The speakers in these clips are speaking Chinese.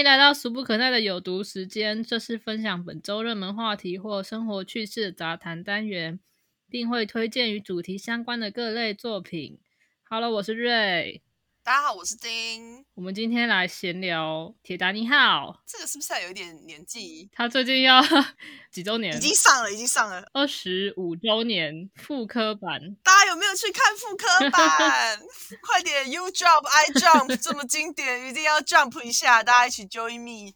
迎来到俗不可耐的有毒时间，这是分享本周热门话题或生活趣事的杂谈单元，并会推荐与主题相关的各类作品。Hello，我是瑞。大家好，我是丁。我们今天来闲聊铁达尼号。这个是不是还有一点年纪？他最近要 几周年？已经上了，已经上了二十五周年复刻版。大家有没有去看复刻版？快点，You jump, I jump，这么经典，一定要 jump 一下，大家一起 join me。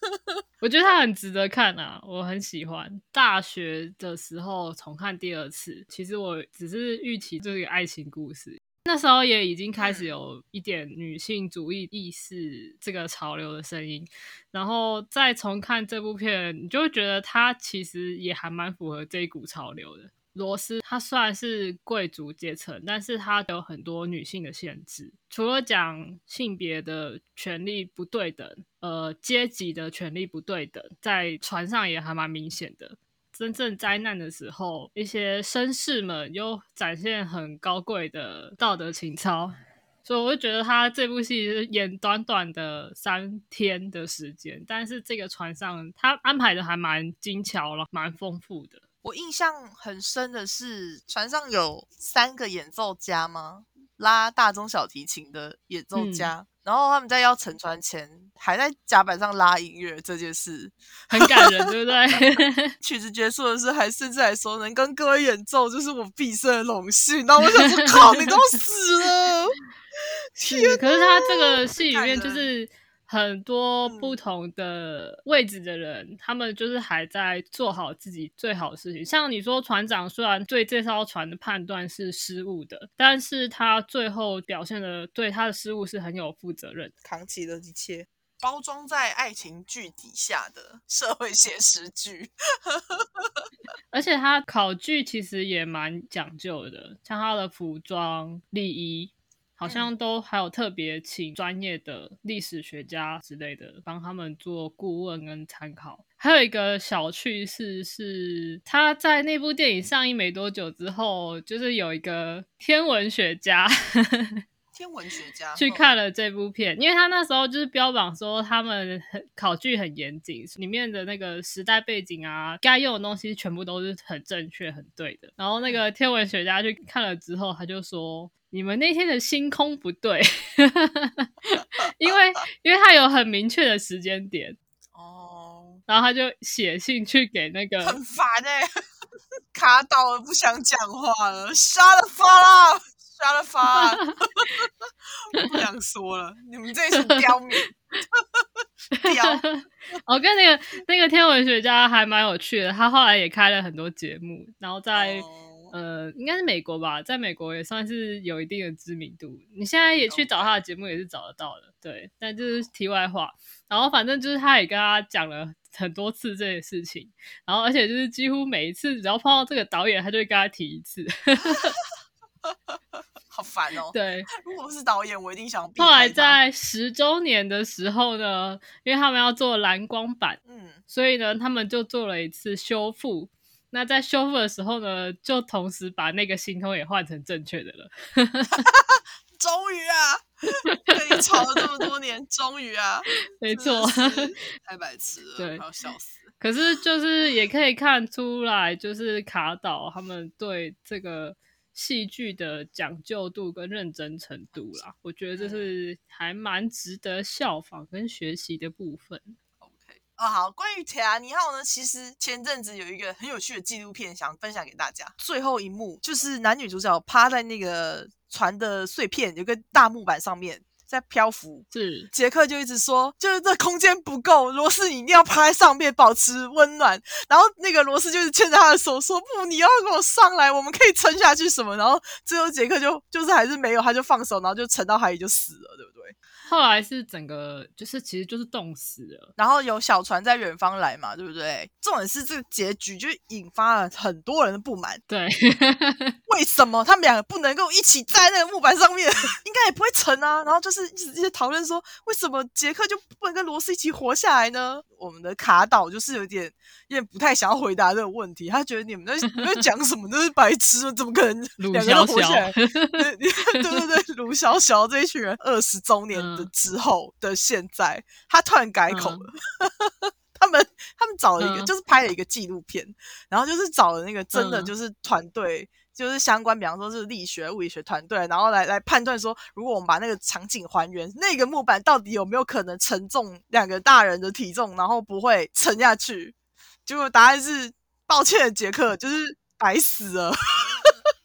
我觉得它很值得看啊，我很喜欢。大学的时候重看第二次，其实我只是预期这个爱情故事。那时候也已经开始有一点女性主义意识这个潮流的声音，然后再重看这部片，你就会觉得它其实也还蛮符合这一股潮流的。罗斯他虽然是贵族阶层，但是他有很多女性的限制，除了讲性别的权利不对等，呃，阶级的权利不对等，在船上也还蛮明显的。真正灾难的时候，一些绅士们又展现很高贵的道德情操，所以我就觉得他这部戏演短短的三天的时间，但是这个船上他安排的还蛮精巧了，蛮丰富的。我印象很深的是，船上有三个演奏家吗？拉大中小提琴的演奏家。然后他们在要沉船前，还在甲板上拉音乐这件事，很感人，对不对？曲子结束的时候，还甚至还说能跟各位演奏，就是我毕生的荣幸。然后我想说，靠，你都死了！是，可是他这个戏里面就是。很多不同的位置的人，他们就是还在做好自己最好的事情。像你说，船长虽然对这艘船的判断是失误的，但是他最后表现的对他的失误是很有负责任，扛起了一切。包装在爱情剧底下的社会写实剧，而且他考据其实也蛮讲究的，像他的服装礼仪。好像都还有特别请专业的历史学家之类的帮他们做顾问跟参考。还有一个小趣事是，他在那部电影上映没多久之后，就是有一个天文学家。天文学家去看了这部片，因为他那时候就是标榜说他们很考据很严谨，里面的那个时代背景啊，该用的东西全部都是很正确、很对的。然后那个天文学家去看了之后，他就说：“你们那天的星空不对，因为 因为他有很明确的时间点哦。”然后他就写信去给那个很烦哎，卡到了，不想讲话了，杀了发了。加了发，不想说了。你们这群刁民，刁。我跟那个那个天文学家还蛮有趣的，他后来也开了很多节目，然后在呃，应该是美国吧，在美国也算是有一定的知名度。你现在也去找他的节目也是找得到的，对。但就是题外话，然后反正就是他也跟他讲了很多次这些事情，然后而且就是几乎每一次只要碰到这个导演，他就会跟他提一次。好烦哦！对，如果是导演，我一定想。后来在十周年的时候呢，因为他们要做蓝光版，嗯，所以呢，他们就做了一次修复。那在修复的时候呢，就同时把那个星空也换成正确的了。终于啊，跟你吵了这么多年，终于啊，没错，太白痴了，对，要笑死。可是就是也可以看出来，就是卡岛他们对这个。戏剧的讲究度跟认真程度啦，我觉得这是还蛮值得效仿跟学习的部分。OK，哦好，关于《铁达尼号》呢，其实前阵子有一个很有趣的纪录片想分享给大家。最后一幕就是男女主角趴在那个船的碎片，有个大木板上面。在漂浮，是杰克就一直说，就是这空间不够，罗斯你一定要趴在上面保持温暖。然后那个罗斯就是牵着他的手说，不，你要跟我上来，我们可以撑下去什么。然后最后杰克就就是还是没有，他就放手，然后就沉到海里就死了，对不对？后来是整个就是其实就是冻死了，然后有小船在远方来嘛，对不对？重点是这个结局就引发了很多人的不满。对，为什么他们两个不能够一起在那个木板上面？应该也不会沉啊。然后就是一直讨论说，为什么杰克就不能跟罗斯一起活下来呢？我们的卡岛就是有点有点不太想要回答这个问题，他觉得你们在在讲什么都是白痴，怎么可能两个人活下来？对 对对，鲁卢小小这一群人二十周年的嗯之后的现在，他突然改口嗯了。他们他们找了一个，嗯就是拍了一个纪录片，然后就是找了那个真的嗯就是团队，就是相关，比方说是力学、物理学团队，然后来来判断说，如果我们把那个场景还原，那个木板到底有没有可能承重两个大人的体重，然后不会沉下去？结果答案是，抱歉，杰克，就是白死了。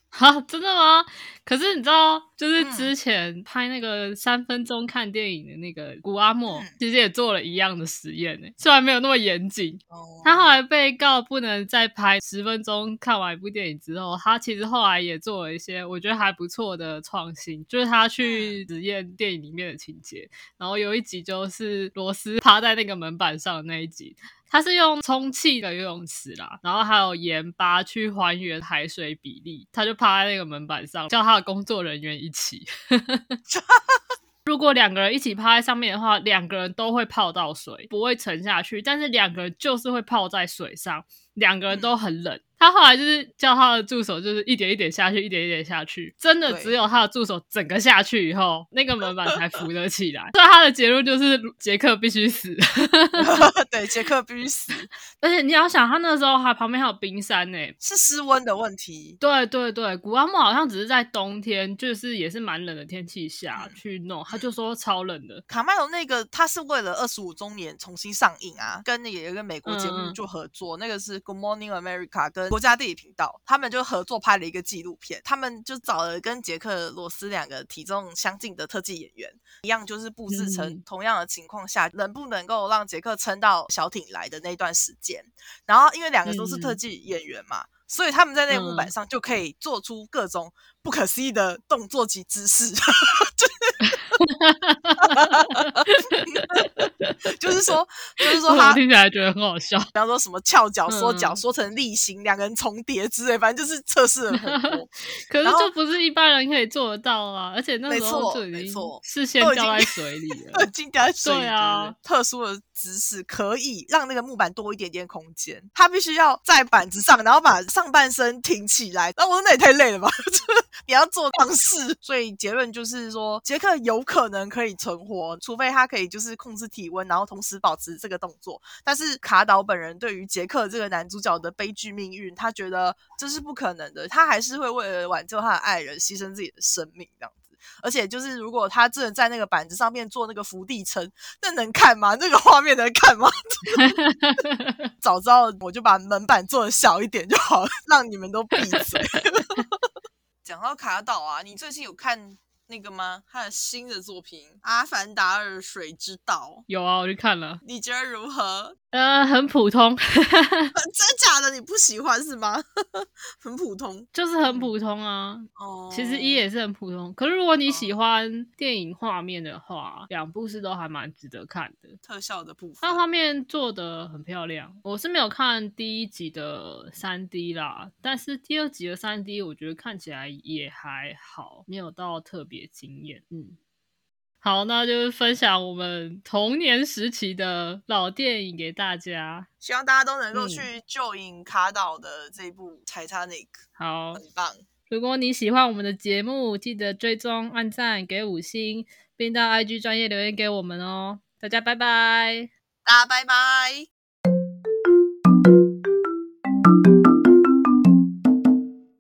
哈，真的吗？可是你知道，就是嗯之前拍那个三分钟看电影的那个古阿莫，嗯其实也做了一样的实验呢，虽然没有那么严谨。哦他后来被告不能再拍十分钟看完一部电影之后，他其实后来也做了一些我觉得还不错的创新，就是他去实验电影里面的情节。然后有一集就是罗斯趴在那个门板上的那一集，他是用充气的游泳池啦，然后还有盐巴去还原海水比例，他就趴在那个门板上，叫他的工作人员一起。如果两个人一起趴在上面的话，两个人都会泡到水，不会沉下去。但是两个人就是会泡在水上，两个人都很冷。他后来就是叫他的助手，就是一点一点下去，一点一点下去。真的只有他的助手整个下去以后，那个门板才扶得起来。所以他的结论就是杰克必须死。对，杰克必须死，而且你要想，他那时候还旁边还有冰山呢、是失温的问题。对对对，古阿莫好像只是在冬天，就是也是蛮冷的天气下嗯去弄，他就说超冷的。卡麦隆那个，他是为了二十五周年重新上映啊，跟那个有一个美国节目就合作，那个是 Good Morning America 跟国家地理频道，他们就合作拍了一个纪录片，他们就找了跟杰克罗斯两个体重相近的特技演员，一样就是布置成嗯。同样的情况下，能不能够让杰克撑到小艇来的那段时间，然后因为两个都是特嗯技演员嘛。所以他们在那个木板嗯。上就可以做出各种不可思议的动作及姿势，就是说，就是说我他，听起来觉得很好笑。比方说什么翘脚、缩脚、嗯缩成立形，两个人重叠之类，反正就是测试了很多。可是这不是一般人可以做得到啊！而且那没时候错就已经没错事先掉在水里 已了。经掉在水里对啊特殊的姿势，可以让那个木板多一点点空间。他必须要在板子上，然后把上半身挺起来。那我说那也太累了吧？就是你要做尝试。所以结论就是说，杰克有可能可以存活，除非他可以就是控制体温，然后同时保持这个动作。但是卡岛本人对于杰克这个男主角的悲剧命运，他觉得这是不可能的，他还是会为了挽救他的爱人，牺牲自己的生命这样子。而且就是，如果他真的在那个板子上面做那个伏地撑，那能看吗？那个画面能看吗？早知道我就把门板做的小一点就好了，让你们都闭嘴。讲到卡岛啊，你最近有看那个吗？他的新的作品《阿凡达二：水之道有啊，我去看了》，，你觉得如何？呃，很普通，真假的你不喜欢是吗？很普通就是很普通啊。哦。其实一也是很普通，可是如果你喜欢电影画面的话，两部是都还蛮值得看的。特效的部分它，画面做的很漂亮，我是没有看第一集的三 D 啦，但是第二集的三 D 我觉得看起来也还好，没有到特别惊艳。嗯，好，那就是分享我们童年时期的老电影给大家。希望大家都能够嗯去救影卡岛的这部《Titanic》，好，很棒。如果你喜欢我们的节目，记得追踪、按赞、给五星，并到 IG 专业留言给我们哦。大家拜拜。大家拜拜。